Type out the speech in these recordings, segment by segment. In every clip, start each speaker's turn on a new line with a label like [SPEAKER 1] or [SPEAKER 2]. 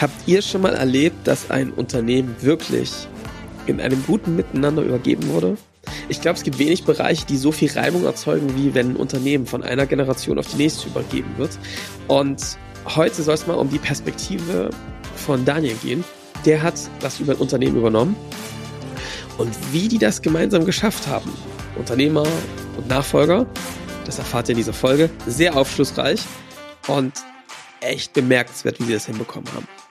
[SPEAKER 1] Habt ihr schon mal erlebt, dass ein Unternehmen wirklich in einem guten Miteinander übergeben wurde? Ich glaube, es gibt wenig Bereiche, die so viel Reibung erzeugen, wie wenn ein Unternehmen von einer Generation auf die nächste übergeben wird. Und heute soll es mal um die Perspektive von Daniel gehen. Der hat das über ein Unternehmen übernommen. Und wie die das gemeinsam geschafft haben, Unternehmer und Nachfolger, das erfahrt ihr in dieser Folge. Sehr aufschlussreich und echt bemerkenswert, wie sie das hinbekommen haben.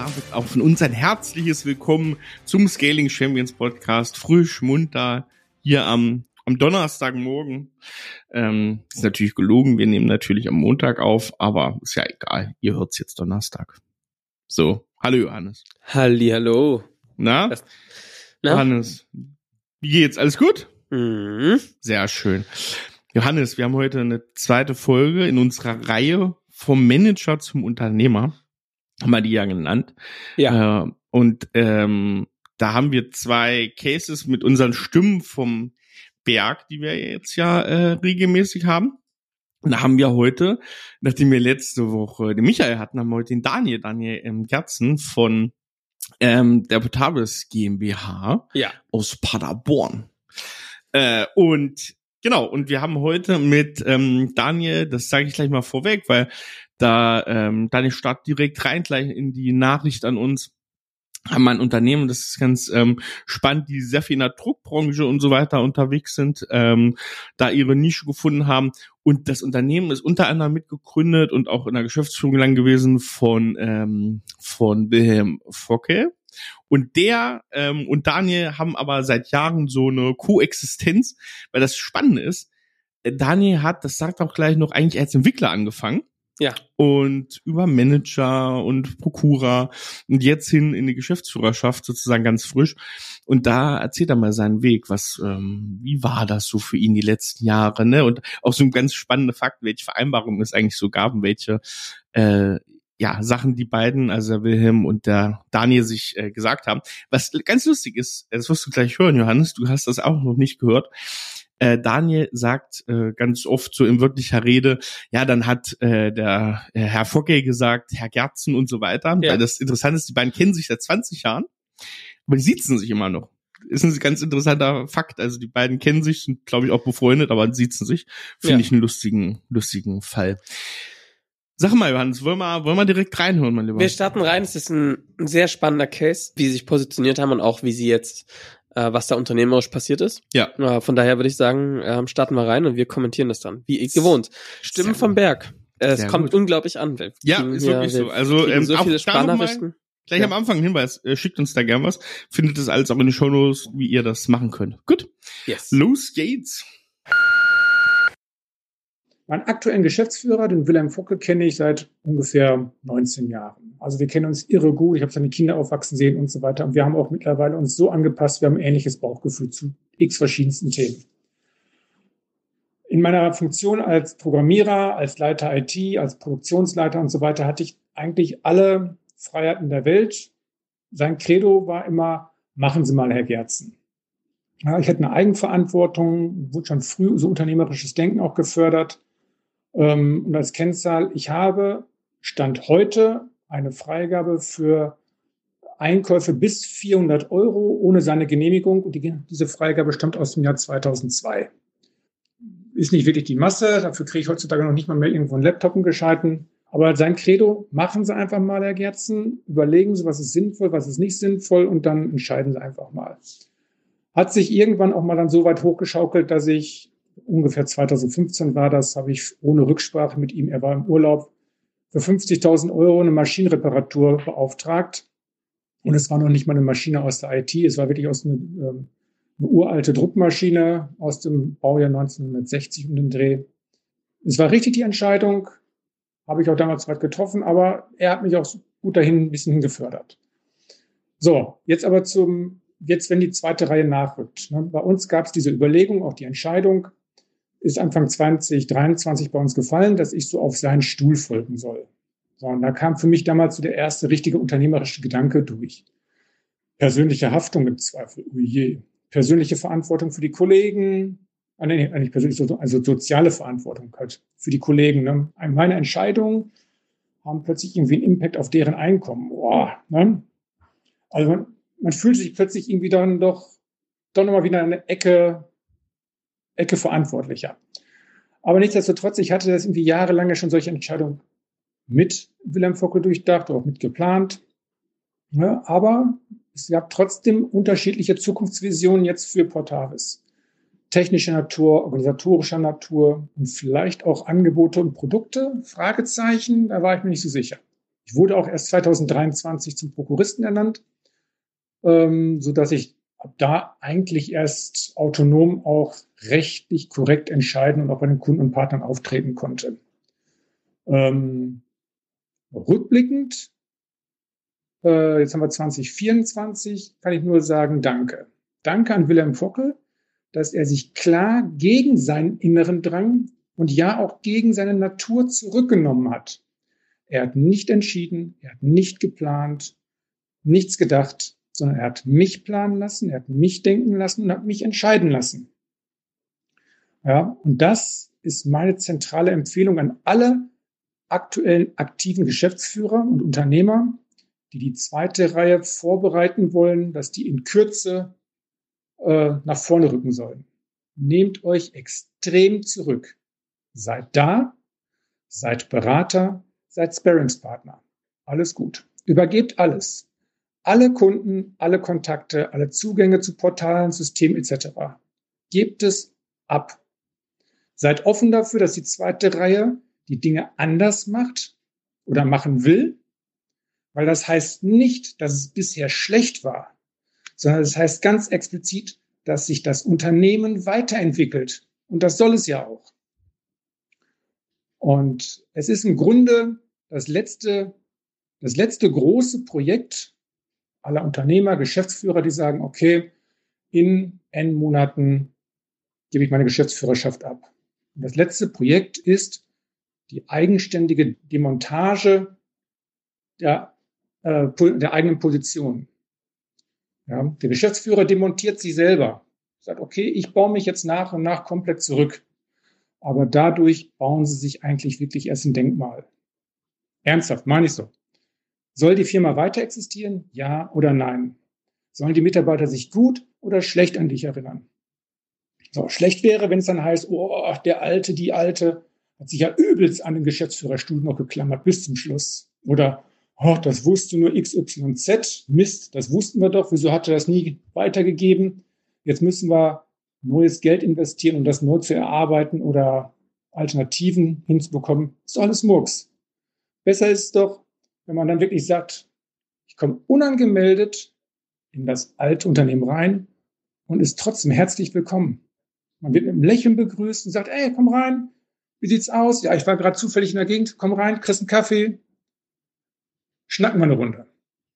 [SPEAKER 2] Damit auch von uns ein herzliches Willkommen zum Scaling Champions Podcast. Frisch, munter, hier am, am Donnerstagmorgen. Ähm, ist natürlich gelogen, wir nehmen natürlich am Montag auf, aber ist ja egal, ihr hört's jetzt Donnerstag. So, hallo Johannes.
[SPEAKER 1] Halli, hallo.
[SPEAKER 2] Na?
[SPEAKER 1] Na?
[SPEAKER 2] Johannes, wie geht's? Alles gut?
[SPEAKER 1] Mhm.
[SPEAKER 2] Sehr schön. Johannes, wir haben heute eine zweite Folge in unserer Reihe vom Manager zum Unternehmer. Haben wir die ja genannt.
[SPEAKER 1] Ja.
[SPEAKER 2] Äh, und ähm, da haben wir zwei Cases mit unseren Stimmen vom Berg, die wir jetzt ja äh, regelmäßig haben. Und da haben wir heute, nachdem wir letzte Woche den Michael hatten, haben wir heute den Daniel, Daniel ähm, Gerzen von ähm, der Potables GmbH
[SPEAKER 1] Ja.
[SPEAKER 2] aus Paderborn. Äh, und genau, und wir haben heute mit ähm, Daniel, das sage ich gleich mal vorweg, weil da ähm, Daniel startet direkt rein gleich in die Nachricht an uns haben ein Unternehmen, das ist ganz ähm, spannend, die sehr viel in der Druckbranche und so weiter unterwegs sind, ähm, da ihre Nische gefunden haben. Und das Unternehmen ist unter anderem mitgegründet und auch in der Geschäftsführung lang gewesen von, ähm, von Wilhelm Focke. Und der ähm, und Daniel haben aber seit Jahren so eine Koexistenz, weil das Spannende ist, äh, Daniel hat, das sagt auch gleich noch, eigentlich als Entwickler angefangen
[SPEAKER 1] Ja.
[SPEAKER 2] und über Manager und Prokura und jetzt hin in die Geschäftsführerschaft sozusagen ganz frisch. Und da erzählt er mal seinen Weg, was, ähm, wie war das so für ihn die letzten Jahre, ne? Und auch so ein ganz spannender Fakt, welche Vereinbarungen es eigentlich so gab und welche äh, ja, Sachen die beiden, also der Wilhelm und der Daniel sich äh, gesagt haben. Was ganz lustig ist, das wirst du gleich hören, Johannes, du hast das auch noch nicht gehört. Äh, Daniel sagt äh, ganz oft so in wirklicher Rede, ja, dann hat äh, der äh, Herr Focke gesagt, Herr Gerzen und so weiter.
[SPEAKER 1] Ja.
[SPEAKER 2] Weil das Interessante ist, die beiden kennen sich seit 20 Jahren, aber die sitzen sich immer noch. Ist ein ganz interessanter Fakt. Also die beiden kennen sich, sind, glaube ich, auch befreundet, aber sitzen sich. Finde
[SPEAKER 1] Ja.
[SPEAKER 2] ich einen lustigen, lustigen Fall. Sag mal, Johannes, wollen wir, wollen wir direkt reinhören, mein Lieber?
[SPEAKER 1] Wir starten rein. Es ist ein ein sehr spannender Case, wie sie sich positioniert haben und auch wie sie jetzt, äh, was da unternehmerisch passiert ist.
[SPEAKER 2] Ja.
[SPEAKER 1] Äh, von daher würde ich sagen, ähm, starten wir rein und wir kommentieren das dann. Wie gewohnt. Stimmen vom. Berg. Äh, Es kommt
[SPEAKER 2] gut.
[SPEAKER 1] unglaublich an. Wir
[SPEAKER 2] Ja, ist
[SPEAKER 1] hier-
[SPEAKER 2] wirklich
[SPEAKER 1] wir
[SPEAKER 2] so. Also, ähm,
[SPEAKER 1] so
[SPEAKER 2] auch
[SPEAKER 1] viele.
[SPEAKER 2] Gleich
[SPEAKER 1] Ja.
[SPEAKER 2] am Anfang ein Hinweis, äh, schickt uns da gern was. Findet es alles auch in den Shownotes, wie ihr das machen könnt. Gut,
[SPEAKER 1] Yes.
[SPEAKER 2] los geht's.
[SPEAKER 3] Meinen aktuellen Geschäftsführer, den Wilhelm Focke, kenne ich seit ungefähr 19 Jahren. Also wir kennen uns irre gut. Ich habe seine Kinder aufwachsen sehen und so weiter. Und wir haben auch mittlerweile uns so angepasst, wir haben ein ähnliches Bauchgefühl zu x verschiedensten Themen. In meiner Funktion als Programmierer, als Leiter IT, als Produktionsleiter und so weiter hatte ich eigentlich alle Freiheiten der Welt. Sein Credo war immer, machen Sie mal, Herr Gerzen. Ja, ich hatte eine Eigenverantwortung, wurde schon früh so unternehmerisches Denken auch gefördert. Ähm, und als Kennzahl, ich habe Stand heute eine Freigabe für Einkäufe bis 400 Euro ohne seine Genehmigung. Und die, diese Freigabe stammt aus dem Jahr 2002. Ist nicht wirklich die Masse, dafür kriege ich heutzutage noch nicht mal mehr irgendwo einen Laptop gescheiten. Aber sein Credo, machen Sie einfach mal, Herr Gerzen, überlegen Sie, was ist sinnvoll, was ist nicht sinnvoll und dann entscheiden Sie einfach mal. Hat sich irgendwann auch mal dann so weit hochgeschaukelt, dass ich ungefähr 2015 war das, habe ich ohne Rücksprache mit ihm, er war im Urlaub, für 50.000 Euro eine Maschinenreparatur beauftragt. Und es war noch nicht mal eine Maschine aus der IT, es war wirklich aus einer, ähm, eine uralte Druckmaschine aus dem Baujahr 1960 um den Dreh. Es war richtig die Entscheidung, habe ich auch damals weit getroffen, aber er hat mich auch gut dahin ein bisschen gefördert. So, jetzt aber zum, jetzt wenn die zweite Reihe nachrückt. Ne? Bei uns gab es diese Überlegung, auch die Entscheidung, ist Anfang 2023 bei uns gefallen, dass ich so auf seinen Stuhl folgen soll. So, und da kam für mich damals so der erste richtige unternehmerische Gedanke durch. Persönliche Haftung im Zweifel, oh je. Persönliche Verantwortung für die Kollegen, ah, eigentlich persönlich, also soziale Verantwortung halt für die Kollegen. Ne? Meine Entscheidungen haben plötzlich irgendwie einen Impact auf deren Einkommen. Boah, ne? Also man, man fühlt sich plötzlich irgendwie dann doch, doch nochmal wieder eine Ecke, Ecke verantwortlicher. Aber nichtsdestotrotz, ich hatte das irgendwie jahrelang ja schon solche Entscheidungen mit Wilhelm Focke durchdacht, auch mit geplant. Ja, aber es gab trotzdem unterschiedliche Zukunftsvisionen jetzt für Portavis. Technischer Natur, organisatorischer Natur und vielleicht auch Angebote und Produkte? Fragezeichen, da war ich mir nicht so sicher. Ich wurde auch erst 2023 zum Prokuristen ernannt, ähm, so dass ich da eigentlich erst autonom auch rechtlich korrekt entscheiden und auch bei den Kunden und Partnern auftreten konnte. Ähm, Rückblickend, äh, jetzt haben wir 2024, kann ich nur sagen, danke. Danke an Wilhelm Fockel, dass er sich klar gegen seinen inneren Drang und ja auch gegen seine Natur zurückgenommen hat. Er hat nicht entschieden, er hat nicht geplant, nichts gedacht, sondern er hat mich planen lassen, er hat mich denken lassen und hat mich entscheiden lassen. Ja, und das ist meine zentrale Empfehlung an alle aktuellen aktiven Geschäftsführer und Unternehmer, die die zweite Reihe vorbereiten wollen, dass die in Kürze äh, nach vorne rücken sollen. Nehmt euch extrem zurück. Seid da, seid Berater, seid Sparingspartner. Alles gut. Übergebt alles. Alle Kunden, alle Kontakte, alle Zugänge zu Portalen, Systemen etc. Gebt es ab. Seid offen dafür, dass die zweite Reihe die Dinge anders macht oder machen will, weil das heißt nicht, dass es bisher schlecht war, sondern es das heißt ganz explizit, dass sich das Unternehmen weiterentwickelt. Und das soll es ja auch. Und es ist im Grunde das letzte, das letzte große Projekt aller Unternehmer, Geschäftsführer, die sagen, okay, in N Monaten gebe ich meine Geschäftsführerschaft ab. Und das letzte Projekt ist, die eigenständige Demontage der, äh, der eigenen Position. Ja, der Geschäftsführer demontiert sie selber. Sagt, okay, ich baue mich jetzt nach und nach komplett zurück. Aber dadurch bauen sie sich eigentlich wirklich erst ein Denkmal. Ernsthaft, meine ich so. Soll die Firma weiter existieren? Ja oder nein? Sollen die Mitarbeiter sich gut oder schlecht an dich erinnern? So, schlecht wäre, wenn es dann heißt, oh, der Alte, die Alte, hat sich ja übelst an den Geschäftsführerstuhl noch geklammert bis zum Schluss. Oder, oh, das wusste nur XYZ. Mist, das wussten wir doch. Wieso hat er das nie weitergegeben? Jetzt müssen wir neues Geld investieren, um das neu zu erarbeiten oder Alternativen hinzubekommen. ist doch alles Murks. Besser ist doch, wenn man dann wirklich sagt, ich komme unangemeldet in das alte Unternehmen rein und ist trotzdem herzlich willkommen. Man wird mit einem Lächeln begrüßt und sagt, ey, komm rein, wie sieht's aus? Ja, ich war gerade zufällig in der Gegend. Komm rein, kriegst einen Kaffee. Schnacken wir eine Runde.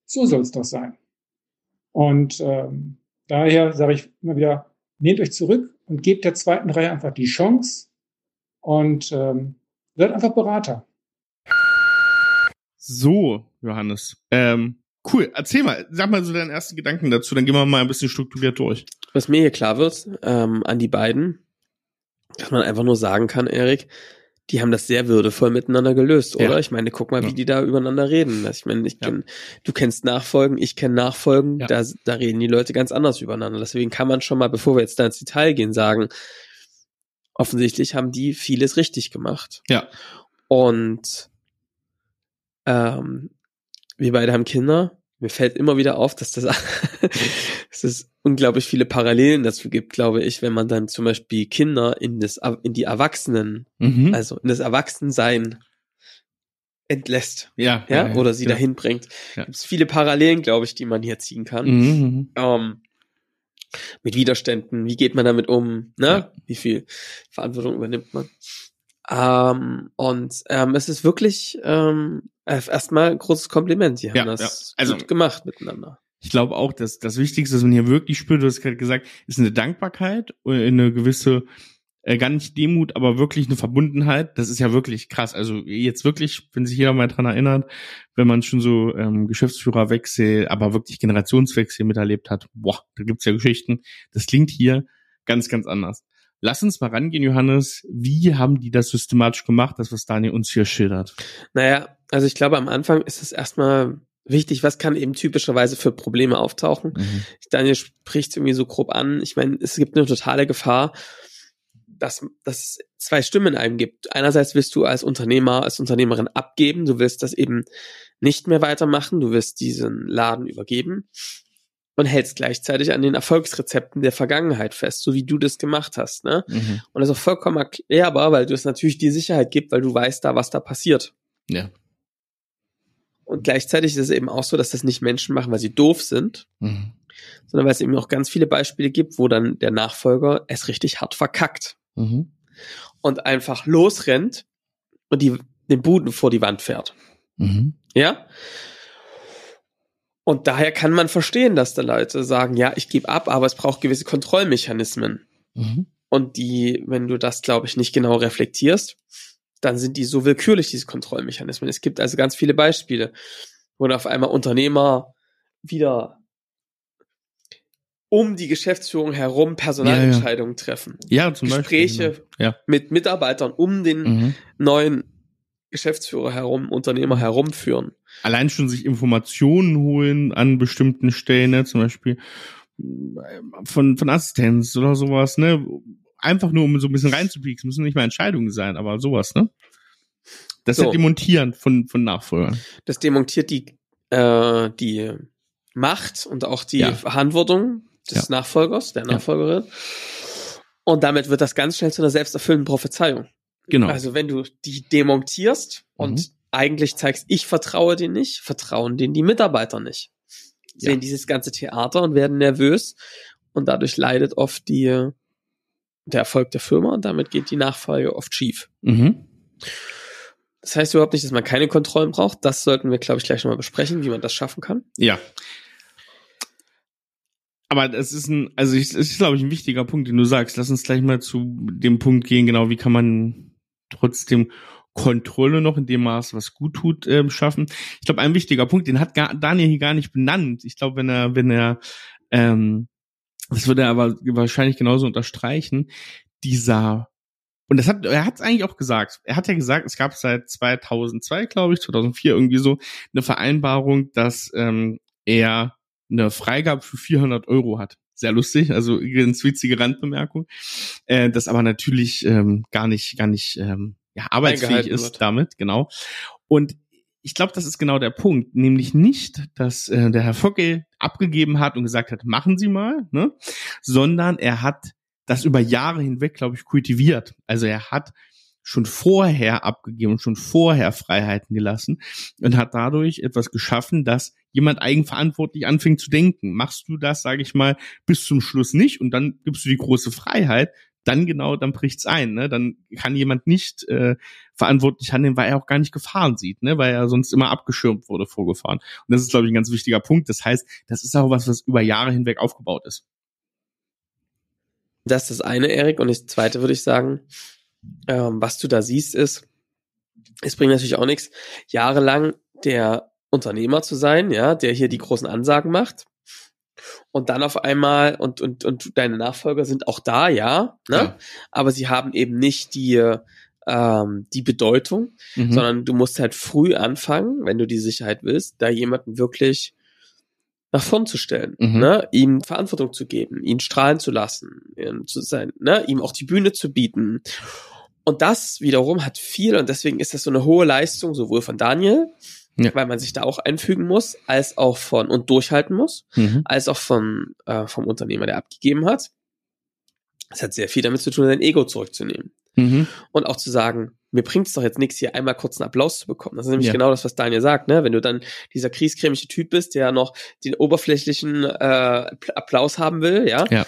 [SPEAKER 3] So soll es doch sein. Und ähm, daher sage ich immer wieder, nehmt euch zurück und gebt der zweiten Reihe einfach die Chance und ähm, werdet einfach Berater.
[SPEAKER 2] So, Johannes. Ähm, cool. Erzähl mal, sag mal so deinen ersten Gedanken dazu, dann gehen wir mal ein bisschen strukturiert durch.
[SPEAKER 1] Was mir hier klar wird, ähm, an die beiden, dass man einfach nur sagen kann, Erik, die haben das sehr würdevoll miteinander gelöst, oder? Ja. Ich meine, guck mal, wie ja. die da übereinander reden. Ich meine, ich kenn, ja. du kennst Nachfolgen, ich kenne Nachfolgen, da, da reden die Leute ganz anders übereinander. Deswegen kann man schon mal, bevor wir jetzt da ins Detail gehen, sagen, offensichtlich haben die vieles richtig gemacht.
[SPEAKER 2] Ja.
[SPEAKER 1] Und ähm, wir beide haben Kinder mir fällt immer wieder auf, dass das, dass es unglaublich viele Parallelen dazu gibt, glaube ich, wenn man dann zum Beispiel Kinder in das, in die Erwachsenen, mhm. also in das Erwachsensein entlässt.
[SPEAKER 2] Ja.
[SPEAKER 1] Ja, ja oder sie ja. dahin bringt. Ja. Gibt es viele Parallelen, glaube ich, die man hier ziehen kann. Mhm. mhm. Ähm, mit Widerständen, wie geht man damit um, ne? Ja. Wie viel Verantwortung übernimmt man? Ähm, und ähm, es ist wirklich ähm, erstmal ein großes Kompliment. Die haben
[SPEAKER 2] Ja,
[SPEAKER 1] das
[SPEAKER 2] ja. Also-
[SPEAKER 1] gut gemacht miteinander.
[SPEAKER 2] Ich glaube auch, dass das Wichtigste, was man hier wirklich spürt, du hast gerade gesagt, ist eine Dankbarkeit, eine gewisse, äh, gar nicht Demut, aber wirklich eine Verbundenheit. Das ist ja wirklich krass. Also jetzt wirklich, wenn sich jeder mal dran erinnert, wenn man schon so ähm, Geschäftsführerwechsel, aber wirklich Generationswechsel miterlebt hat, boah, da gibt's ja Geschichten. Das klingt hier ganz, ganz anders. Lass uns mal rangehen, Johannes. Wie haben die das systematisch gemacht, das, was Daniel uns hier schildert?
[SPEAKER 1] Naja, also ich glaube, am Anfang ist es erstmal wichtig, was kann eben typischerweise für Probleme auftauchen. Daniel spricht es irgendwie so grob an. Ich meine, es gibt eine totale Gefahr, dass, dass es zwei Stimmen in einem gibt. Einerseits willst du als Unternehmer, als Unternehmerin abgeben, du willst das eben nicht mehr weitermachen, du willst diesen Laden übergeben und hältst gleichzeitig an den Erfolgsrezepten der Vergangenheit fest, so wie du das gemacht hast. Ne?
[SPEAKER 2] Mhm.
[SPEAKER 1] Und das ist auch vollkommen erklärbar, weil du es natürlich die Sicherheit gibt, weil du weißt da, was da passiert.
[SPEAKER 2] Ja.
[SPEAKER 1] Und gleichzeitig ist es eben auch so, dass das nicht Menschen machen, weil sie doof sind,
[SPEAKER 2] Mhm.
[SPEAKER 1] sondern weil es eben auch ganz viele Beispiele gibt, wo dann der Nachfolger es richtig hart verkackt
[SPEAKER 2] Mhm.
[SPEAKER 1] und einfach losrennt und die, den Buden vor die Wand fährt.
[SPEAKER 2] Mhm.
[SPEAKER 1] Ja? Und daher kann man verstehen, dass da Leute sagen, ja, ich gebe ab, aber es braucht gewisse Kontrollmechanismen.
[SPEAKER 2] Mhm.
[SPEAKER 1] Und die, wenn du das, glaube ich, nicht genau reflektierst, dann sind die so willkürlich, diese Kontrollmechanismen. Es gibt also ganz viele Beispiele, wo auf einmal Unternehmer wieder um die Geschäftsführung herum Personalentscheidungen treffen.
[SPEAKER 2] Ja, zum
[SPEAKER 1] Gespräche
[SPEAKER 2] Beispiel. genau. Ja.
[SPEAKER 1] mit Mitarbeitern um den
[SPEAKER 2] Mhm.
[SPEAKER 1] neuen Geschäftsführer herum, Unternehmer herumführen.
[SPEAKER 2] allein schon sich Informationen holen an bestimmten Stellen, ne, zum Beispiel äh, von, von Assistenz oder sowas, ne? Einfach nur, um so ein bisschen reinzupieksen, müssen nicht mal Entscheidungen sein, aber sowas, ne? Das
[SPEAKER 1] So.
[SPEAKER 2] ist Demontieren von, von Nachfolgern.
[SPEAKER 1] Das demontiert die, äh, die Macht und auch die
[SPEAKER 2] Ja.
[SPEAKER 1] Verantwortung des
[SPEAKER 2] Ja.
[SPEAKER 1] Nachfolgers, der Nachfolgerin. Und damit wird das ganz schnell zu einer selbsterfüllenden Prophezeiung.
[SPEAKER 2] Genau.
[SPEAKER 1] Also wenn du die demontierst und
[SPEAKER 2] Mhm.
[SPEAKER 1] eigentlich zeigst, ich vertraue dir nicht, vertrauen denen die Mitarbeiter nicht.
[SPEAKER 2] Ja.
[SPEAKER 1] Sehen dieses ganze Theater und werden nervös und dadurch leidet oft die, der Erfolg der Firma und damit geht die Nachfolge oft schief.
[SPEAKER 2] mhm.
[SPEAKER 1] Das heißt überhaupt nicht, dass man keine Kontrollen braucht. Das sollten wir, glaube ich, gleich nochmal besprechen, wie man das schaffen kann.
[SPEAKER 2] Ja. Aber das ist ein, also es ist, glaube ich, ein wichtiger Punkt, den du sagst. Lass uns gleich mal zu dem Punkt gehen, genau, wie kann man trotzdem Kontrolle noch in dem Maß, was gut tut, ähm, schaffen. Ich glaube, ein wichtiger Punkt, den hat gar, Daniel hier gar nicht benannt. Ich glaube, wenn er, wenn er, ähm, das würde er aber wahrscheinlich genauso unterstreichen, dieser und das hat, er hat es eigentlich auch gesagt. Er hat ja gesagt, es gab seit 2002, glaube ich, 2004 irgendwie so eine Vereinbarung, dass ähm, er eine Freigabe für 400 Euro hat. Sehr lustig, also ganz witzige Randbemerkung. Äh, das aber natürlich ähm, gar nicht, gar nicht ähm, ja, arbeitsfähig ist
[SPEAKER 1] wird.
[SPEAKER 2] damit, genau. Und ich glaube, das ist genau der Punkt, nämlich nicht, dass äh, der Herr Focke abgegeben hat und gesagt hat, machen Sie mal, ne, sondern er hat das über Jahre hinweg, glaube ich, kultiviert. Also er hat schon vorher abgegeben und schon vorher Freiheiten gelassen und hat dadurch etwas geschaffen, dass jemand eigenverantwortlich anfängt zu denken. Machst du das, sage ich mal, bis zum Schluss nicht und dann gibst du die große Freiheit, dann genau, dann bricht's ein. Ne? Dann kann jemand nicht äh, verantwortlich handeln, weil er auch gar nicht Gefahren sieht, ne? weil er sonst immer abgeschirmt wurde, vorgefahren. Und das ist, glaube ich, ein ganz wichtiger Punkt. Das heißt, das ist auch was, was über Jahre hinweg aufgebaut ist.
[SPEAKER 1] Das ist das eine, Erik. Und das zweite würde ich sagen, ähm, was du da siehst, ist, es bringt natürlich auch nichts, jahrelang der Unternehmer zu sein, ja, der hier die großen Ansagen macht. Und dann auf einmal, und, und, und deine Nachfolger sind auch da, ja, ne?
[SPEAKER 2] Ja.
[SPEAKER 1] aber sie haben eben nicht die, ähm, die Bedeutung,
[SPEAKER 2] Mhm.
[SPEAKER 1] sondern du musst halt früh anfangen, wenn du die Sicherheit willst, da jemanden wirklich nach vorn zu stellen,
[SPEAKER 2] Mhm.
[SPEAKER 1] ne? ihm Verantwortung zu geben, ihn strahlen zu lassen, ihm zu sein, ne? ihm auch die Bühne zu bieten. Und das wiederum hat viel, und deswegen ist das so eine hohe Leistung, sowohl von Daniel,
[SPEAKER 2] Ja.
[SPEAKER 1] weil man sich da auch einfügen muss, als auch von und durchhalten muss,
[SPEAKER 2] Mhm.
[SPEAKER 1] als auch von, äh, vom Unternehmer, der abgegeben hat. Es hat sehr viel damit zu tun, sein Ego zurückzunehmen
[SPEAKER 2] Mhm.
[SPEAKER 1] und auch zu sagen, mir bringt es doch jetzt nichts, hier einmal kurz einen Applaus zu bekommen. Das ist nämlich
[SPEAKER 2] Ja.
[SPEAKER 1] genau das, was Daniel sagt, ne? Wenn du dann dieser kriescremische Typ bist, der noch den oberflächlichen äh, Applaus haben will, ja,
[SPEAKER 2] Ja.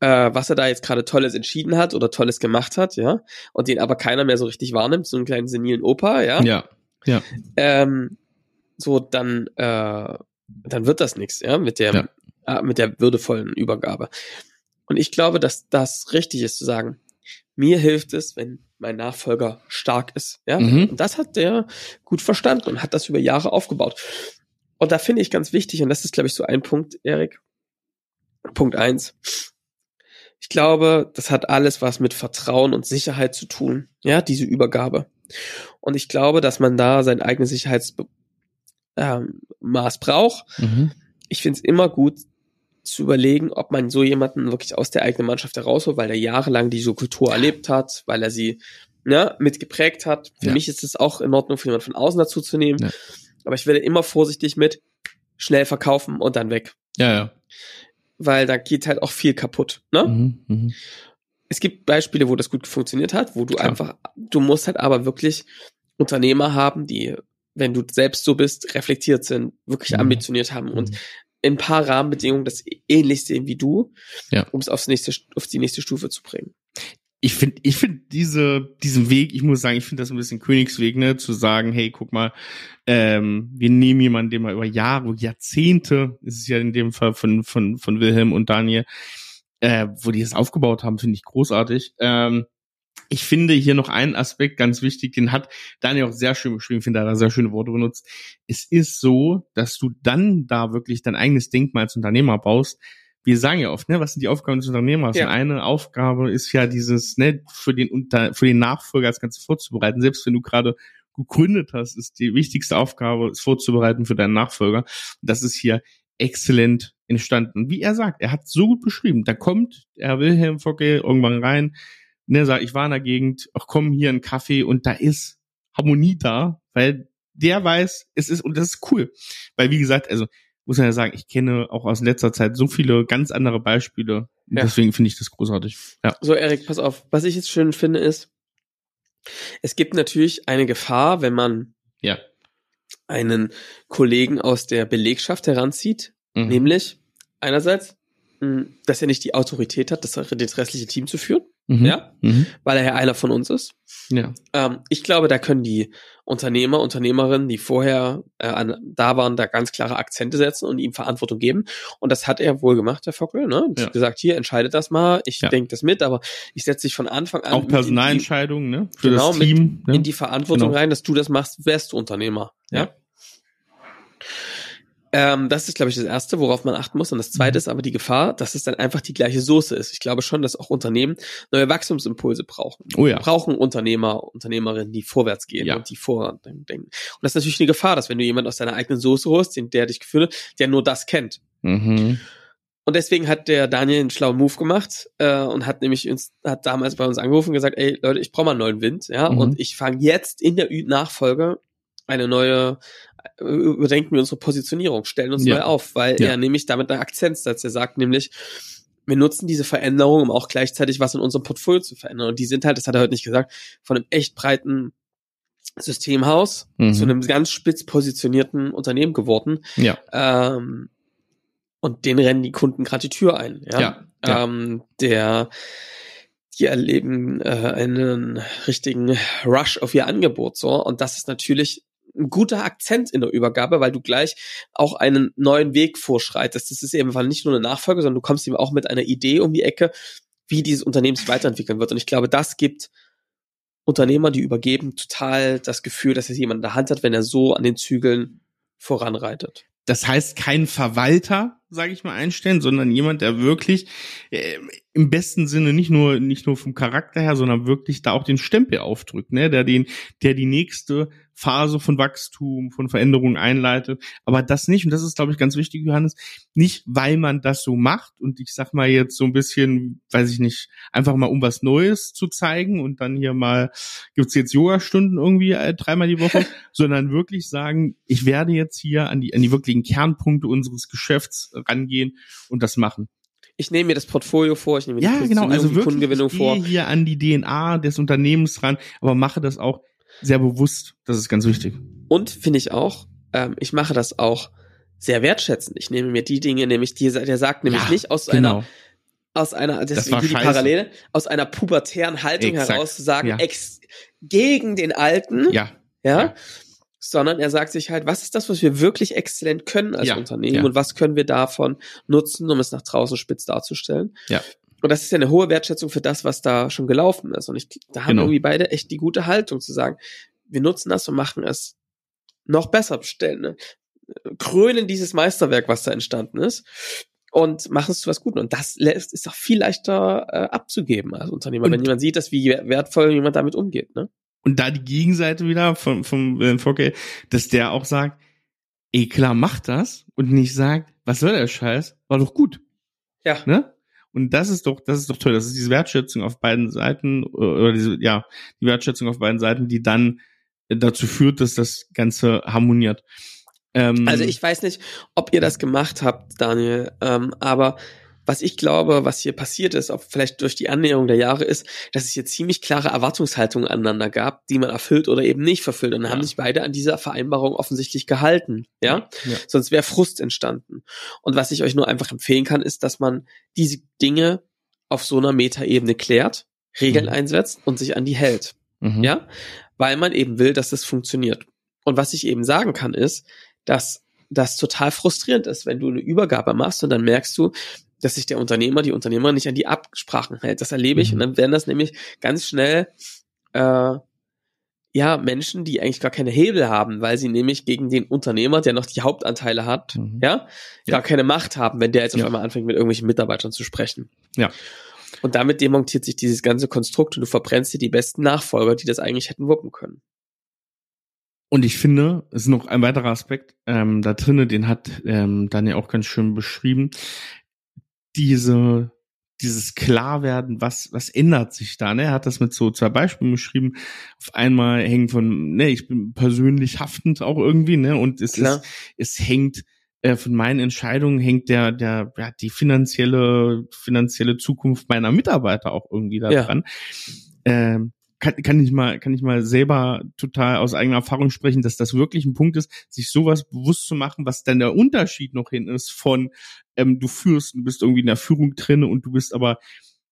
[SPEAKER 1] äh, was er da jetzt gerade Tolles entschieden hat oder Tolles gemacht hat, ja, und den aber keiner mehr so richtig wahrnimmt, so einen kleinen senilen Opa, ja.
[SPEAKER 2] Ja. Ja.
[SPEAKER 1] Ähm, so, dann, äh, dann wird das nichts, ja, mit der,
[SPEAKER 2] Ja.
[SPEAKER 1] äh, mit der würdevollen Übergabe. Und ich glaube, dass das richtig ist zu sagen, mir hilft es, wenn mein Nachfolger stark ist, ja.
[SPEAKER 2] Mhm.
[SPEAKER 1] Und das hat der gut verstanden und hat das über Jahre aufgebaut. Und da finde ich ganz wichtig, und das ist, glaube ich, so ein Punkt, Erik. Punkt eins. Ich glaube, das hat alles was mit Vertrauen und Sicherheit zu tun, ja, diese Übergabe. Und ich glaube, dass man da sein eigenes Sicherheitsmaß ähm, Maß braucht.
[SPEAKER 2] Mhm.
[SPEAKER 1] Ich finde es immer gut zu überlegen, ob man so jemanden wirklich aus der eigenen Mannschaft herausholt, weil er jahrelang diese Kultur erlebt hat, weil er sie ne, mitgeprägt hat. Für
[SPEAKER 2] Ja.
[SPEAKER 1] mich ist es auch in Ordnung, für jemanden von außen dazu zu nehmen.
[SPEAKER 2] Ja.
[SPEAKER 1] Aber ich werde immer vorsichtig mit schnell verkaufen und dann weg.
[SPEAKER 2] Ja, ja.
[SPEAKER 1] Weil da geht halt auch viel kaputt. Ne?
[SPEAKER 2] Mhm. Mhm.
[SPEAKER 1] es gibt Beispiele, wo das gut funktioniert hat, wo du
[SPEAKER 2] Klar.
[SPEAKER 1] einfach, du musst halt aber wirklich Unternehmer haben, die, wenn du selbst so bist, reflektiert sind, wirklich
[SPEAKER 2] Mhm.
[SPEAKER 1] ambitioniert haben und
[SPEAKER 2] Mhm.
[SPEAKER 1] in ein paar Rahmenbedingungen das ähnlich sehen wie du,
[SPEAKER 2] Ja.
[SPEAKER 1] um es aufs nächste, auf die nächste Stufe zu bringen.
[SPEAKER 2] ich finde, ich finde diese, diesen Weg, ich muss sagen, ich finde das ein bisschen Königsweg, ne, zu sagen, hey, guck mal, ähm, wir nehmen jemanden, den wir über Jahre, Jahrzehnte, ist es ja in dem Fall von, von, von Wilhelm und Daniel, äh, wo die es aufgebaut haben, finde ich großartig. Ähm, ich finde hier noch einen Aspekt ganz wichtig, den hat Daniel auch sehr schön beschrieben, ich finde, er hat da sehr schöne Worte benutzt. Es ist so, dass du dann da wirklich dein eigenes Denkmal als Unternehmer baust, wir sagen ja oft, ne, was sind die Aufgaben des Unternehmers?
[SPEAKER 1] Ja.
[SPEAKER 2] Und eine Aufgabe ist ja dieses, ne, für den Unter, für den Nachfolger das Ganze vorzubereiten. Selbst wenn du gerade gegründet hast, ist die wichtigste Aufgabe, es vorzubereiten für deinen Nachfolger. Und das ist hier exzellent entstanden. Wie er sagt, er hat so gut beschrieben. Da kommt Herr Wilhelm Focke irgendwann rein, ne, sagt, ich war in der Gegend, ach komm, hier ein Kaffee und da ist Harmonie da, weil der weiß, es ist, und das ist cool. Weil, wie gesagt, also, muss man ja sagen, ich kenne auch aus letzter Zeit so viele ganz andere Beispiele. Und
[SPEAKER 1] Ja.
[SPEAKER 2] Deswegen finde ich das großartig. Ja.
[SPEAKER 1] So, Erik, pass auf. Was ich jetzt schön finde, ist, es gibt natürlich eine Gefahr, wenn man
[SPEAKER 2] Ja.
[SPEAKER 1] einen Kollegen aus der Belegschaft heranzieht,
[SPEAKER 2] Mhm.
[SPEAKER 1] nämlich einerseits, dass er nicht die Autorität hat, das, das restliche Team zu führen,
[SPEAKER 2] Mhm.
[SPEAKER 1] ja,
[SPEAKER 2] Mhm.
[SPEAKER 1] weil er ja einer von uns ist.
[SPEAKER 2] Ja.
[SPEAKER 1] Ähm, ich glaube, da können die Unternehmer, Unternehmerinnen, die vorher äh, an, da waren, da ganz klare Akzente setzen und ihm Verantwortung geben. Und das hat er wohl gemacht, Herr Fockel. Ne? Und
[SPEAKER 2] Ja.
[SPEAKER 1] hat gesagt, hier, entscheidet das mal, ich
[SPEAKER 2] Ja.
[SPEAKER 1] denke das mit, aber ich setze dich von Anfang an
[SPEAKER 2] Auch
[SPEAKER 1] mit
[SPEAKER 2] Personalentscheidungen, ne? Für
[SPEAKER 1] Genau,
[SPEAKER 2] das Team. ne?
[SPEAKER 1] in die Verantwortung
[SPEAKER 2] Genau.
[SPEAKER 1] rein, dass du das machst, wärst du Unternehmer. Ja.
[SPEAKER 2] Ja.
[SPEAKER 1] Ähm, das ist, glaube ich, das Erste, worauf man achten muss. Und das Zweite
[SPEAKER 2] Mhm.
[SPEAKER 1] ist aber die Gefahr, dass es dann einfach die gleiche Soße ist. Ich glaube schon, dass auch Unternehmen neue Wachstumsimpulse brauchen.
[SPEAKER 2] Oh ja.
[SPEAKER 1] brauchen Unternehmer, Unternehmerinnen, die vorwärts gehen
[SPEAKER 2] Ja.
[SPEAKER 1] und die vordenken. Und das ist natürlich eine Gefahr, dass wenn du jemanden aus deiner eigenen Soße holst, den der dich geführt hat, der nur das kennt.
[SPEAKER 2] Mhm.
[SPEAKER 1] Und deswegen hat der Daniel einen schlauen Move gemacht äh, und hat nämlich uns, hat damals bei uns angerufen und gesagt, ey Leute, ich brauche mal einen neuen Wind, ja,
[SPEAKER 2] Mhm.
[SPEAKER 1] und ich fange jetzt in der Ü- Nachfolge eine neue, überdenken wir unsere Positionierung, stellen uns
[SPEAKER 2] Ja.
[SPEAKER 1] neu auf, weil
[SPEAKER 2] Ja.
[SPEAKER 1] er nämlich damit einen Akzent setzt. Er sagt nämlich, wir nutzen diese Veränderung, um auch gleichzeitig was in unserem Portfolio zu verändern. Und die sind halt, das hat er heute nicht gesagt, von einem echt breiten Systemhaus
[SPEAKER 2] Mhm.
[SPEAKER 1] zu einem ganz spitz positionierten Unternehmen geworden.
[SPEAKER 2] Ja.
[SPEAKER 1] Ähm, und denen rennen die Kunden gerade die Tür ein. Ja.
[SPEAKER 2] Ja, ja.
[SPEAKER 1] Ähm, der, die erleben äh, einen richtigen Rush auf ihr Angebot so. Und das ist natürlich ein guter Akzent in der Übergabe, weil du gleich auch einen neuen Weg vorschreitest. Das ist eben nicht nur eine Nachfolge, sondern du kommst eben auch mit einer Idee um die Ecke, wie dieses Unternehmen sich weiterentwickeln wird. Und ich glaube, das gibt Unternehmer, die übergeben, total das Gefühl, dass es jemand in der Hand hat, wenn er so an den Zügeln voranreitet.
[SPEAKER 2] Das heißt, kein Verwalter, sage ich mal, einstellen, sondern jemand, der wirklich äh, im besten Sinne nicht nur nicht nur vom Charakter her, sondern wirklich da auch den Stempel aufdrückt, ne, der den, der die nächste Phase von Wachstum, von Veränderung einleitet. Aber das nicht, und das ist, glaube ich, ganz wichtig, Johannes, nicht, weil man das so macht und ich sag mal jetzt so ein bisschen, weiß ich nicht, einfach mal um was Neues zu zeigen und dann hier mal gibt's jetzt Yoga-Stunden irgendwie äh, dreimal die Woche, sondern wirklich sagen, ich werde jetzt hier an die, an die wirklichen Kernpunkte unseres Geschäfts rangehen und das machen.
[SPEAKER 1] Ich nehme mir das Portfolio vor, ich nehme mir die
[SPEAKER 2] Ja, genau, also
[SPEAKER 1] die
[SPEAKER 2] wirklich,
[SPEAKER 1] Kundengewinnung
[SPEAKER 2] ich
[SPEAKER 1] vor.
[SPEAKER 2] gehe hier an die DNA des Unternehmens ran, aber mache das auch sehr bewusst. Das ist ganz wichtig.
[SPEAKER 1] Und finde ich auch, ähm, ich mache das auch sehr wertschätzend. Ich nehme mir die Dinge, nämlich die, der sagt nämlich
[SPEAKER 2] Ja,
[SPEAKER 1] nicht aus
[SPEAKER 2] Genau.
[SPEAKER 1] einer aus einer, deswegen die
[SPEAKER 2] scheiße.
[SPEAKER 1] Parallele, aus einer pubertären Haltung
[SPEAKER 2] Exakt.
[SPEAKER 1] heraus zu sagen,
[SPEAKER 2] Ja.
[SPEAKER 1] ex, gegen den Alten,
[SPEAKER 2] Ja,
[SPEAKER 1] ja,
[SPEAKER 2] Ja.
[SPEAKER 1] Sondern er sagt sich halt, was ist das, was wir wirklich exzellent können als
[SPEAKER 2] Ja,
[SPEAKER 1] Unternehmen
[SPEAKER 2] ja.
[SPEAKER 1] und was können wir davon nutzen, um es nach draußen spitz darzustellen.
[SPEAKER 2] Ja.
[SPEAKER 1] Und das ist ja eine hohe Wertschätzung für das, was da schon gelaufen ist. Und ich, da haben
[SPEAKER 2] Genau.
[SPEAKER 1] irgendwie beide echt die gute Haltung zu sagen, wir nutzen das und machen es noch besser bestellen, ne? krönen dieses Meisterwerk, was da entstanden ist und machen es zu was Guten. Und das lässt, ist auch viel leichter äh, abzugeben als Unternehmer,
[SPEAKER 2] Und-
[SPEAKER 1] wenn jemand sieht, dass wie wertvoll jemand damit umgeht. Ne?
[SPEAKER 2] Und da die Gegenseite wieder vom, vom äh, Focke, dass der auch sagt, ey klar, mach das und nicht sagt, was soll der Scheiß? War doch gut,
[SPEAKER 1] Ja.
[SPEAKER 2] ne? Und das ist doch, das ist doch toll. Das ist diese Wertschätzung auf beiden Seiten, äh, oder diese, ja, die Wertschätzung auf beiden Seiten, die dann dazu führt, dass das Ganze harmoniert. Ähm,
[SPEAKER 1] Also ich weiß nicht, ob ihr das gemacht habt, Daniel, ähm, aber was ich glaube, was hier passiert ist, auch vielleicht durch die Annäherung der Jahre, ist, dass es hier ziemlich klare Erwartungshaltungen aneinander gab, die man erfüllt oder eben nicht verfüllt. Und dann haben
[SPEAKER 2] Ja.
[SPEAKER 1] sich beide an dieser Vereinbarung offensichtlich gehalten. Ja,
[SPEAKER 2] ja.
[SPEAKER 1] sonst wäre Frust entstanden. Und was ich euch nur einfach empfehlen kann, ist, dass man diese Dinge auf so einer Metaebene klärt, Regeln
[SPEAKER 2] Mhm.
[SPEAKER 1] einsetzt und sich an die hält.
[SPEAKER 2] Mhm.
[SPEAKER 1] Ja, weil man eben will, dass das funktioniert. Und was ich eben sagen kann, ist, dass das total frustrierend ist, wenn du eine Übergabe machst und dann merkst du, dass sich der Unternehmer, die Unternehmerin nicht an die Absprachen hält. Das erlebe ich
[SPEAKER 2] Mhm.
[SPEAKER 1] und dann werden das nämlich ganz schnell äh, ja Menschen, die eigentlich gar keine Hebel haben, weil sie nämlich gegen den Unternehmer, der noch die Hauptanteile hat,
[SPEAKER 2] Mhm.
[SPEAKER 1] ja,
[SPEAKER 2] Ja.
[SPEAKER 1] gar keine Macht haben, wenn der jetzt auf
[SPEAKER 2] Ja.
[SPEAKER 1] einmal anfängt, mit irgendwelchen Mitarbeitern zu sprechen.
[SPEAKER 2] Ja.
[SPEAKER 1] Und damit demontiert sich dieses ganze Konstrukt und du verbrennst dir die besten Nachfolger, die das eigentlich hätten wuppen können.
[SPEAKER 2] Und ich finde, es ist noch ein weiterer Aspekt ähm, da drinne, den hat ähm, Daniel auch ganz schön beschrieben. Diese, dieses Klarwerden, was, was ändert sich da? Ne? Er hat das mit so zwei Beispielen beschrieben. Auf einmal hängen von, ne, ich bin persönlich haftend auch irgendwie, ne? Und es
[SPEAKER 1] Klar.
[SPEAKER 2] ist, es hängt äh, von meinen Entscheidungen hängt der, der, ja, die finanzielle, finanzielle Zukunft meiner Mitarbeiter auch irgendwie da
[SPEAKER 1] Ja.
[SPEAKER 2] Ähm, kann, kann ich mal, kann ich mal selber total aus eigener Erfahrung sprechen, dass das wirklich ein Punkt ist, sich sowas bewusst zu machen, was dann der Unterschied noch hin ist von, ähm, du führst, du bist irgendwie in der Führung drin und du bist aber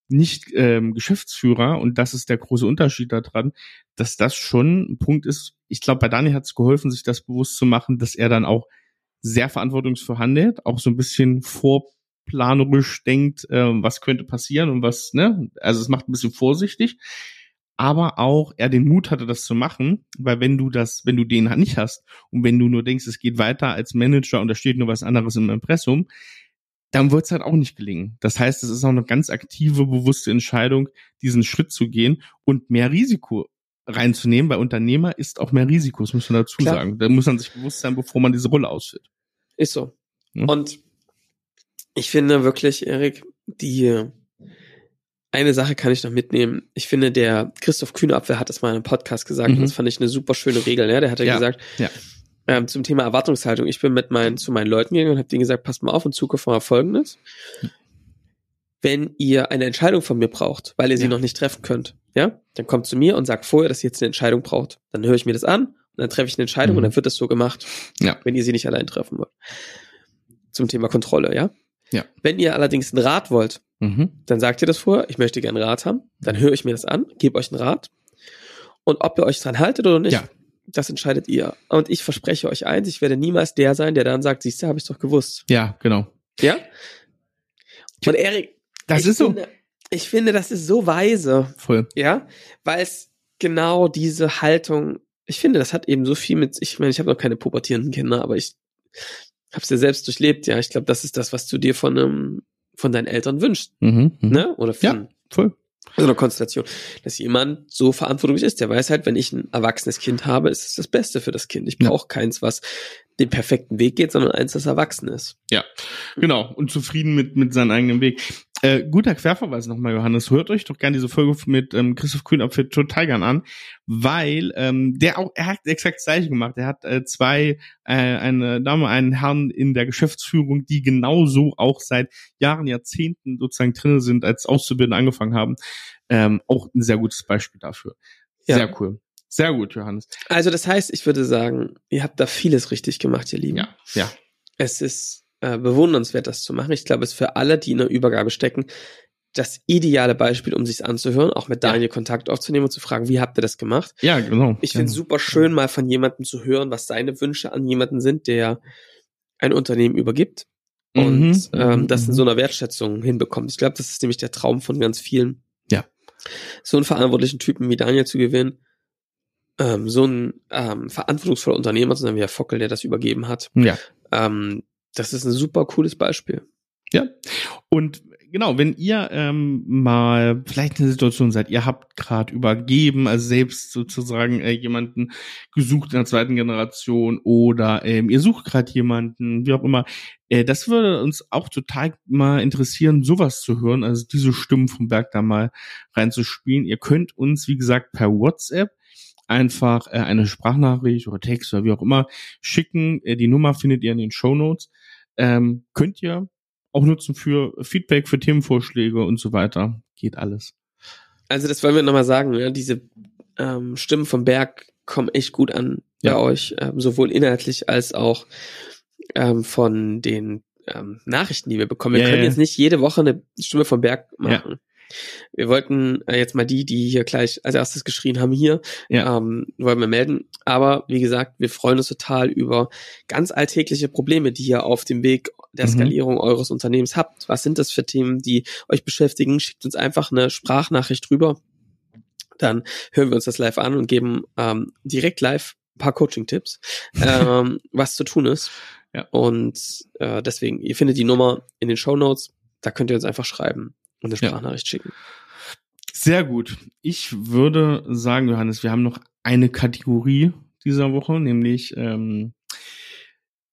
[SPEAKER 2] nicht ähm, Geschäftsführer und das ist der große Unterschied daran, dass das schon ein Punkt ist. Ich glaube, bei Dani hat es geholfen, sich das bewusst zu machen, dass er dann auch sehr verantwortungsvoll handelt, auch so ein bisschen vorplanerisch denkt, ähm, was könnte passieren und was, ne? Also es macht ein bisschen vorsichtig, aber auch er den Mut hatte, das zu machen, weil wenn du das, wenn du den nicht hast und wenn du nur denkst, es geht weiter als Manager und da steht nur was anderes im Impressum, dann wird es halt auch nicht gelingen. Das heißt, es ist auch eine ganz aktive, bewusste Entscheidung, diesen Schritt zu gehen und mehr Risiko reinzunehmen, weil Unternehmer ist auch mehr Risiko, das muss man dazu
[SPEAKER 1] Klar.
[SPEAKER 2] sagen. Da muss man sich bewusst sein, bevor man diese Rolle ausführt.
[SPEAKER 1] Ist so.
[SPEAKER 2] Hm?
[SPEAKER 1] Und ich finde wirklich, Erik, die eine Sache kann ich noch mitnehmen. Ich finde, der Christoph Kühneapfel hat das mal in einem Podcast gesagt
[SPEAKER 2] Mhm.
[SPEAKER 1] und das fand ich eine super schöne Regel. Ja? Der hat ja,
[SPEAKER 2] Ja,
[SPEAKER 1] gesagt,
[SPEAKER 2] ja.
[SPEAKER 1] ähm, zum Thema Erwartungshaltung. Ich bin mit meinen, zu meinen Leuten gegangen und habe denen gesagt, passt mal auf, in Zukunft mal folgendes. Wenn ihr eine Entscheidung von mir braucht, weil ihr sie
[SPEAKER 2] Ja.
[SPEAKER 1] noch nicht treffen könnt, ja, dann kommt zu mir und sagt vorher, dass ihr jetzt eine Entscheidung braucht. Dann höre ich mir das an und dann treffe ich eine Entscheidung
[SPEAKER 2] Mhm.
[SPEAKER 1] und dann wird das so gemacht,
[SPEAKER 2] Ja.
[SPEAKER 1] wenn ihr sie nicht allein treffen wollt. Zum Thema Kontrolle, ja?
[SPEAKER 2] Ja.
[SPEAKER 1] Wenn ihr allerdings einen Rat wollt,
[SPEAKER 2] Mhm.
[SPEAKER 1] dann sagt ihr das vorher, ich möchte gerne Rat haben, dann höre ich mir das an, gebe euch einen Rat und ob ihr euch dran haltet oder nicht,
[SPEAKER 2] Ja.
[SPEAKER 1] das entscheidet ihr. Und ich verspreche euch eins, ich werde niemals der sein, der dann sagt, siehst du, habe ich doch gewusst.
[SPEAKER 2] Ja, genau.
[SPEAKER 1] Ja? Und Erik,
[SPEAKER 2] Das ist so.
[SPEAKER 1] finde, ich finde, das ist so weise,
[SPEAKER 2] Voll.
[SPEAKER 1] ja, weil es genau diese Haltung, ich finde, das hat eben so viel mit, ich meine, ich habe noch keine pubertierenden Kinder, aber ich habe es ja selbst durchlebt, ja. Ich glaube, das ist das, was du dir von einem, von deinen Eltern wünschst,
[SPEAKER 2] Mhm. mhm.
[SPEAKER 1] ne? Oder von
[SPEAKER 2] Ja. Voll.
[SPEAKER 1] so einer Konstellation, dass jemand so verantwortlich ist. Der weiß halt, wenn ich ein erwachsenes Kind habe, ist es das Beste für das Kind. Ich
[SPEAKER 2] Ja.
[SPEAKER 1] brauche keins, was den perfekten Weg geht, sondern eins, das erwachsen ist.
[SPEAKER 2] Genau. Und zufrieden mit, mit seinem eigenen Weg. Äh, guter Querverweis nochmal, Johannes. Hört euch doch gerne diese Folge mit ähm, Christoph Kühnapfel total gern an, weil ähm, der auch, er hat exakt das gleiche gemacht. Er hat äh, zwei, äh, eine Dame, einen Herrn in der Geschäftsführung, die genauso auch seit Jahren, Jahrzehnten sozusagen drin sind, als Auszubildende angefangen haben. Ähm, auch ein sehr gutes Beispiel dafür.
[SPEAKER 1] Ja.
[SPEAKER 2] Sehr cool. Sehr gut, Johannes.
[SPEAKER 1] Also das heißt, ich würde sagen, ihr habt da vieles richtig gemacht, ihr Lieben.
[SPEAKER 2] Ja, ja.
[SPEAKER 1] Es ist äh, bewundernswert, das zu machen. Ich glaube, es ist für alle, die in der Übergabe stecken, das ideale Beispiel, um sich's anzuhören, auch mit Daniel ja. Kontakt aufzunehmen und zu fragen, wie habt ihr das gemacht?
[SPEAKER 2] Ja, genau.
[SPEAKER 1] Ich finde es super schön, mal von jemandem zu hören, was seine Wünsche an jemanden sind, der ein Unternehmen übergibt und mhm. ähm, das in mhm. so einer Wertschätzung hinbekommt. Ich glaube, das ist nämlich der Traum von ganz vielen.
[SPEAKER 2] Ja.
[SPEAKER 1] So einen verantwortlichen Typen wie Daniel zu gewinnen, ähm, so ein ähm, verantwortungsvoller Unternehmer zu sein wie Herr Fockel, der das übergeben hat.
[SPEAKER 2] Ja.
[SPEAKER 1] Ähm, das ist ein super cooles Beispiel.
[SPEAKER 2] Ja. Und genau, wenn ihr ähm, mal vielleicht eine Situation seid, ihr habt gerade übergeben, also selbst sozusagen äh, jemanden gesucht in der zweiten Generation oder ähm, ihr sucht gerade jemanden, wie auch immer, äh, das würde uns auch total mal interessieren, sowas zu hören, also diese Stimmen vom Berg da mal reinzuspielen. Ihr könnt uns, wie gesagt, per WhatsApp einfach äh, eine Sprachnachricht oder Text oder wie auch immer schicken. Äh, die Nummer findet ihr in den Show Notes. Ähm, könnt ihr auch nutzen für Feedback, für Themenvorschläge und so weiter. Geht alles.
[SPEAKER 1] Also das wollen wir nochmal sagen, ja, diese ähm, Stimmen vom Berg kommen echt gut an ja. bei euch, ähm, sowohl inhaltlich als auch ähm, von den ähm, Nachrichten, die wir bekommen. Wir ja, können ja. jetzt nicht jede Woche eine Stimme vom Berg machen. Wir wollten äh, jetzt mal die, die hier gleich als erstes geschrien haben, hier, ja. ähm, wollen wir melden. Aber wie gesagt, wir freuen uns total über ganz alltägliche Probleme, die ihr auf dem Weg der mhm. Skalierung mhm. eures Unternehmens habt. Was sind das für Themen, die euch beschäftigen? Schickt uns einfach eine Sprachnachricht rüber. Dann hören wir uns das live an und geben ähm, direkt live ein paar Coaching-Tipps, ähm, was zu tun ist.
[SPEAKER 2] Ja.
[SPEAKER 1] Und äh, deswegen, ihr findet die Nummer in den Show Notes. Da könnt ihr uns einfach schreiben eine Sprachnachricht ja. schicken.
[SPEAKER 2] Sehr gut. Ich würde sagen, Johannes, wir haben noch eine Kategorie dieser Woche, nämlich ähm,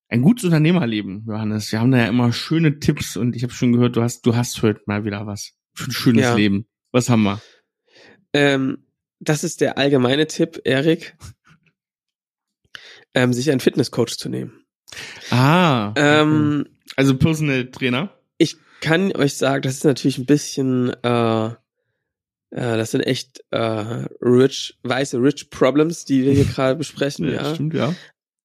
[SPEAKER 2] ein gutes Unternehmerleben, Johannes. Wir haben da ja immer schöne Tipps und ich habe schon gehört, du hast, du hast heute mal wieder was für ein schönes ja. Leben. Was haben wir?
[SPEAKER 1] Ähm, das ist der allgemeine Tipp, Erik, ähm, sich einen Fitnesscoach zu nehmen.
[SPEAKER 2] Ah.
[SPEAKER 1] Ähm,
[SPEAKER 2] also Personal Trainer
[SPEAKER 1] kann euch sagen, das ist natürlich ein bisschen, äh, äh, das sind echt äh, rich, weiße rich Problems, die wir hier gerade besprechen. ja,
[SPEAKER 2] ja, stimmt, ja.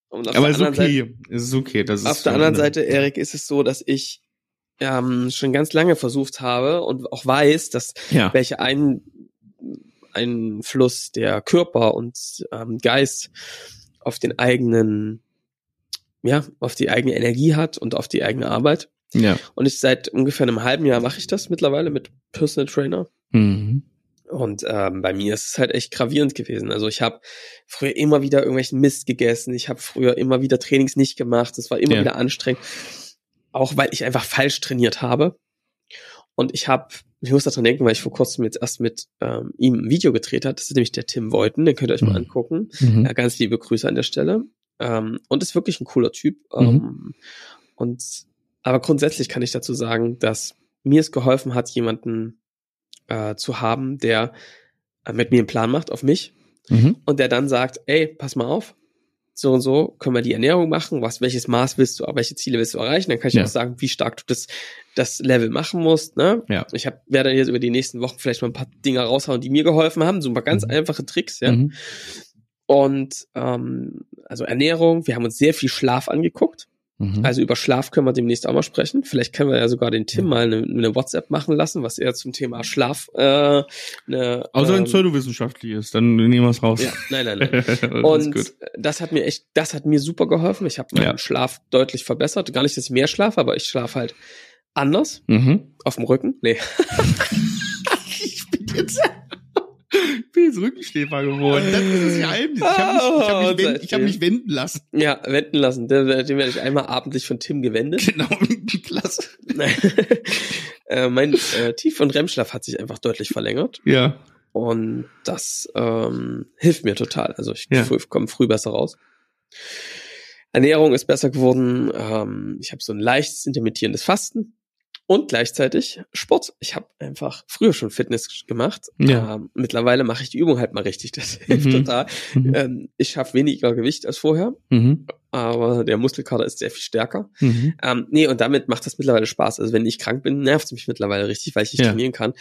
[SPEAKER 2] Aber ist okay, Seite, es ist okay. Das ist
[SPEAKER 1] auf der anderen Seite, Erik, ist es so, dass ich ähm, schon ganz lange versucht habe und auch weiß, dass
[SPEAKER 2] ja.
[SPEAKER 1] welche ein Einfluss der Körper und ähm, Geist auf den eigenen, ja, auf die eigene Energie hat und auf die eigene Arbeit.
[SPEAKER 2] Ja.
[SPEAKER 1] Und ich seit ungefähr einem halben Jahr mache ich das mittlerweile mit Personal Trainer.
[SPEAKER 2] Mhm.
[SPEAKER 1] Und ähm, bei mir ist es halt echt gravierend gewesen. Also ich habe früher immer wieder irgendwelchen Mist gegessen. Ich habe früher immer wieder Trainings nicht gemacht. Das war immer ja. wieder anstrengend. Auch weil ich einfach falsch trainiert habe. Und ich habe, ich muss daran denken, weil ich vor kurzem jetzt erst mit ähm, ihm ein Video gedreht hat. Das ist nämlich der Tim Voiten, den könnt ihr euch mhm. mal angucken. Mhm. Ja, ganz liebe Grüße an der Stelle. Ähm, und ist wirklich ein cooler Typ. Mhm. Ähm, und aber grundsätzlich kann ich dazu sagen, dass mir es geholfen hat, jemanden äh, zu haben, der äh, mit mir einen Plan macht auf mich mhm. und der dann sagt, ey, pass mal auf, so und so können wir die Ernährung machen, was, welches Maß willst du, welche Ziele willst du erreichen, dann kann ich ja. auch sagen, wie stark du das, das Level machen musst, ne?
[SPEAKER 2] Ja.
[SPEAKER 1] Ich hab, werde jetzt über die nächsten Wochen vielleicht mal ein paar Dinge raushauen, die mir geholfen haben, so ein paar ganz mhm. einfache Tricks, ja. Mhm. Und ähm, also Ernährung, wir haben uns sehr viel Schlaf angeguckt. Mhm. Also über Schlaf können wir demnächst auch mal sprechen. Vielleicht können wir ja sogar den Tim mal eine, eine WhatsApp machen lassen, was er zum Thema Schlaf äh, eine,
[SPEAKER 2] Außer ähm, pseudowissenschaftlich ist, dann nehmen wir es raus.
[SPEAKER 1] Ja, nein, nein, nein. Und das hat mir echt, das hat mir super geholfen. Ich habe meinen ja. Schlaf deutlich verbessert. Gar nicht, dass ich mehr schlafe, aber ich schlafe halt anders.
[SPEAKER 2] Mhm.
[SPEAKER 1] Auf dem Rücken. Nee.
[SPEAKER 2] ich bin jetzt bin jetzt Rückenschläfer geworden. Das ist das Geheimnis. Ich habe mich, ich hab mich, wend, ich hab mich wenden lassen.
[SPEAKER 1] Ja, wenden lassen. Den, den werde ich einmal abendlich von Tim gewendet.
[SPEAKER 2] Genau, klasse.
[SPEAKER 1] äh, mein äh, Tief- und REM-Schlaf hat sich einfach deutlich verlängert.
[SPEAKER 2] Ja.
[SPEAKER 1] Und das ähm, hilft mir total. Also ich
[SPEAKER 2] ja.
[SPEAKER 1] komme früh besser raus. Ernährung ist besser geworden. Ähm, ich habe so ein leichtes intermittierendes Fasten und gleichzeitig Sport. Ich habe einfach früher schon Fitness gemacht.
[SPEAKER 2] Ja.
[SPEAKER 1] Ähm, mittlerweile mache ich die Übung halt mal richtig. Das hilft mhm. total. Mhm. Ähm, ich schaffe weniger Gewicht als vorher,
[SPEAKER 2] mhm.
[SPEAKER 1] aber der Muskelkater ist sehr viel stärker.
[SPEAKER 2] Mhm.
[SPEAKER 1] Ähm, nee, und damit macht das mittlerweile Spaß. Also wenn ich krank bin, nervt es mich mittlerweile richtig, weil ich nicht ja. trainieren kann.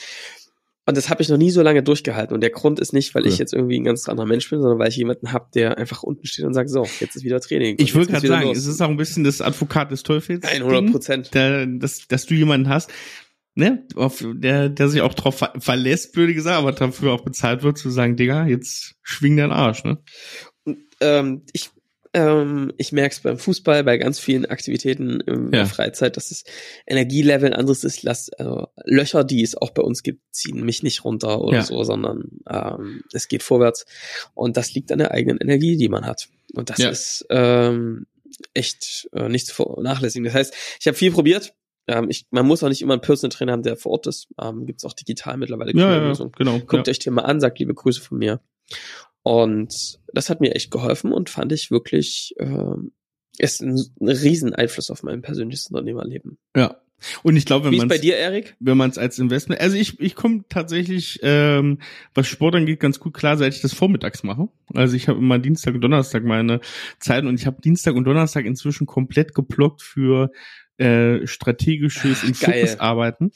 [SPEAKER 1] Und das habe ich noch nie so lange durchgehalten. Und der Grund ist nicht, weil cool. ich jetzt irgendwie ein ganz anderer Mensch bin, sondern weil ich jemanden habe, der einfach unten steht und sagt, so, jetzt ist wieder Training.
[SPEAKER 2] Ich würde gerade sagen, los. es ist auch ein bisschen das Advokat des Teufels.
[SPEAKER 1] 100 Prozent.
[SPEAKER 2] Dass, dass du jemanden hast. ne, auf der, der sich auch drauf ver verlässt, blöde gesagt, aber dafür auch bezahlt wird, zu sagen, Digga, jetzt schwing deinen Arsch, ne?
[SPEAKER 1] Und, ähm, ich ähm, ich merke es beim Fußball, bei ganz vielen Aktivitäten in der Freizeit, dass das Energielevel ein anderes ist. Lass, also Löcher, die es auch bei uns gibt, ziehen mich nicht runter oder ja. so, sondern ähm, es geht vorwärts. Und das liegt an der eigenen Energie, die man hat. Und das ja. ist ähm, echt äh, nicht zu vernachlässigen. Das heißt, ich habe viel probiert, ähm, ich, man muss auch nicht immer einen Personal Trainer haben, der vor Ort ist. Ähm, Gibt es auch digital mittlerweile.
[SPEAKER 2] Ja, ja, genau.
[SPEAKER 1] Guckt euch den mal an, sagt liebe Grüße von mir. Und das hat mir echt geholfen und fand ich wirklich, ähm, ist ein, ein riesen Einfluss auf mein persönliches Unternehmerleben.
[SPEAKER 2] Ja. Und ich glaube, wenn man
[SPEAKER 1] bei dir, Erik?
[SPEAKER 2] Wenn man es als Investment, also ich ich komme tatsächlich, ähm, was Sport angeht, ganz gut klar, seit ich das vormittags mache. Also ich habe immer Dienstag und Donnerstag meine Zeit und ich habe Dienstag und Donnerstag inzwischen komplett geblockt für äh, strategisches und Fokusarbeiten.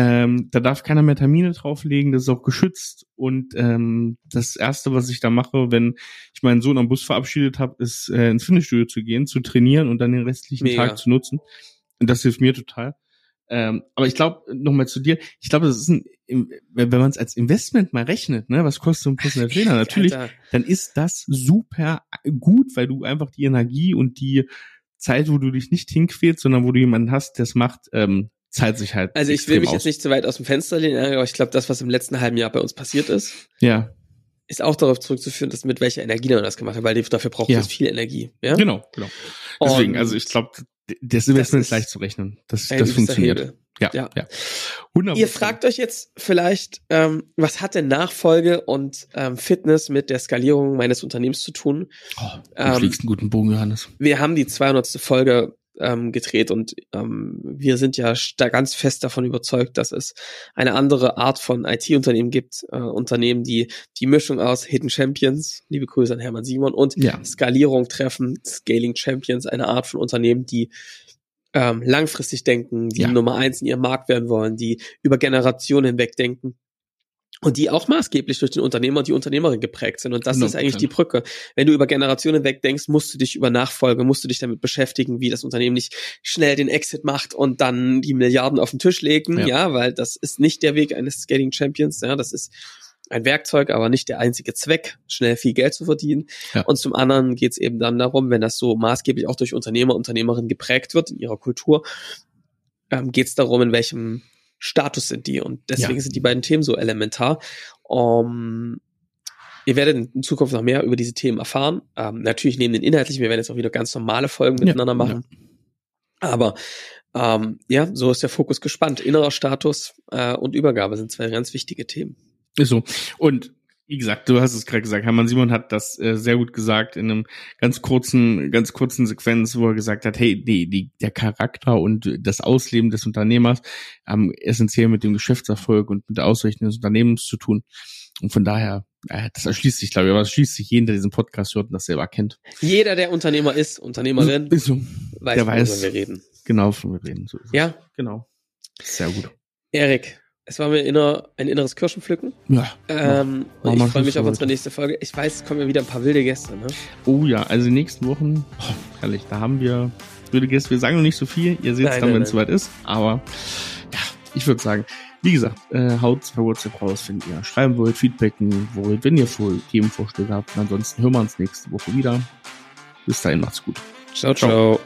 [SPEAKER 2] Ähm, da darf keiner mehr Termine drauflegen, das ist auch geschützt. Und ähm, das Erste, was ich da mache, wenn ich meinen Sohn am Bus verabschiedet habe, ist äh, ins Fitnessstudio zu gehen, zu trainieren und dann den restlichen Mega. Tag zu nutzen. Und das hilft mir total. Ähm, aber ich glaube, nochmal zu dir, ich glaube, das ist ein, wenn man es als Investment mal rechnet, ne, was kostet so ein Personal Trainer? Natürlich, Alter. dann ist das super gut, weil du einfach die Energie und die Zeit, wo du dich nicht hinquälst, sondern wo du jemanden hast, der es macht, ähm, zahlt sich halt.
[SPEAKER 1] Also ich will mich aus. jetzt nicht zu weit aus dem Fenster lehnen, aber ich glaube, das, was im letzten halben Jahr bei uns passiert ist,
[SPEAKER 2] ja.
[SPEAKER 1] ist auch darauf zurückzuführen, dass mit welcher Energie man das gemacht hat, weil dafür braucht ja. es viel Energie. Ja?
[SPEAKER 2] Genau, genau. Deswegen, Und also ich glaube, das Investment ist leicht zu rechnen. Das, das funktioniert. Ja, ja. ja.
[SPEAKER 1] 100%. Ihr fragt euch jetzt vielleicht, ähm, was hat denn Nachfolge und ähm, Fitness mit der Skalierung meines Unternehmens zu tun?
[SPEAKER 2] Oh, du ähm, fliegst einen guten Bogen, Johannes.
[SPEAKER 1] Wir haben die 200. Folge ähm, gedreht und ähm, wir sind ja da ganz fest davon überzeugt, dass es eine andere Art von IT-Unternehmen gibt, äh, Unternehmen, die die Mischung aus Hidden Champions, liebe Grüße an Hermann Simon und ja. Skalierung treffen, Scaling Champions, eine Art von Unternehmen, die ähm, langfristig denken, die ja. Nummer eins in ihrem Markt werden wollen, die über Generationen hinweg denken und die auch maßgeblich durch den Unternehmer und die Unternehmerin geprägt sind. Und das no, ist eigentlich die Brücke. Wenn du über Generationen weg denkst, musst du dich über Nachfolge, musst du dich damit beschäftigen, wie das Unternehmen nicht schnell den Exit macht und dann die Milliarden auf den Tisch legen, ja, ja weil das ist nicht der Weg eines Scaling Champions, ja, das ist ein Werkzeug, aber nicht der einzige Zweck, schnell viel Geld zu verdienen. Ja. Und zum anderen geht es eben dann darum, wenn das so maßgeblich auch durch Unternehmer, Unternehmerinnen geprägt wird in ihrer Kultur, ähm, geht es darum, in welchem Status sind die. Und deswegen ja. sind die beiden Themen so elementar. Um, ihr werdet in Zukunft noch mehr über diese Themen erfahren. Ähm, natürlich neben den inhaltlichen, wir werden jetzt auch wieder ganz normale Folgen miteinander ja, machen. Ja. Aber ähm, ja, so ist der Fokus gespannt. Innerer Status äh, und Übergabe sind zwei ganz wichtige Themen.
[SPEAKER 2] So. Und wie gesagt, du hast es gerade gesagt, Hermann Simon hat das äh, sehr gut gesagt in einem ganz kurzen, ganz kurzen Sequenz, wo er gesagt hat, hey, die, die, der Charakter und das Ausleben des Unternehmers haben essentiell mit dem Geschäftserfolg und mit der Ausrichtung des Unternehmens zu tun. Und von daher, äh, das erschließt sich, glaube ich, aber es schließt sich jeden, der diesen Podcast hört und das selber kennt.
[SPEAKER 1] Jeder, der Unternehmer ist, Unternehmerin,
[SPEAKER 2] ist so.
[SPEAKER 1] weiß,
[SPEAKER 2] der weiß,
[SPEAKER 1] wir reden.
[SPEAKER 2] Genau, von wir reden. So
[SPEAKER 1] ja?
[SPEAKER 2] Genau. Sehr gut.
[SPEAKER 1] Erik, es war mir inner, ein inneres Kirschenpflücken.
[SPEAKER 2] Ja.
[SPEAKER 1] Ähm, und ich freue mich auf unsere nächste Folge. Ich weiß, es kommen ja wieder ein paar wilde Gäste. Ne?
[SPEAKER 2] Oh ja, also die nächsten Wochen, oh, herrlich, da haben wir wilde Gäste. Wir sagen noch nicht so viel. Ihr seht es dann, wenn es soweit ist. Aber ja, ich würde sagen, wie gesagt, äh, haut per WhatsApp raus, wenn ihr schreiben wollt, feedbacken wollt, wenn ihr Themenvorschläge habt. Und ansonsten hören wir uns nächste Woche wieder. Bis dahin, macht's gut.
[SPEAKER 1] ciao. ciao. ciao.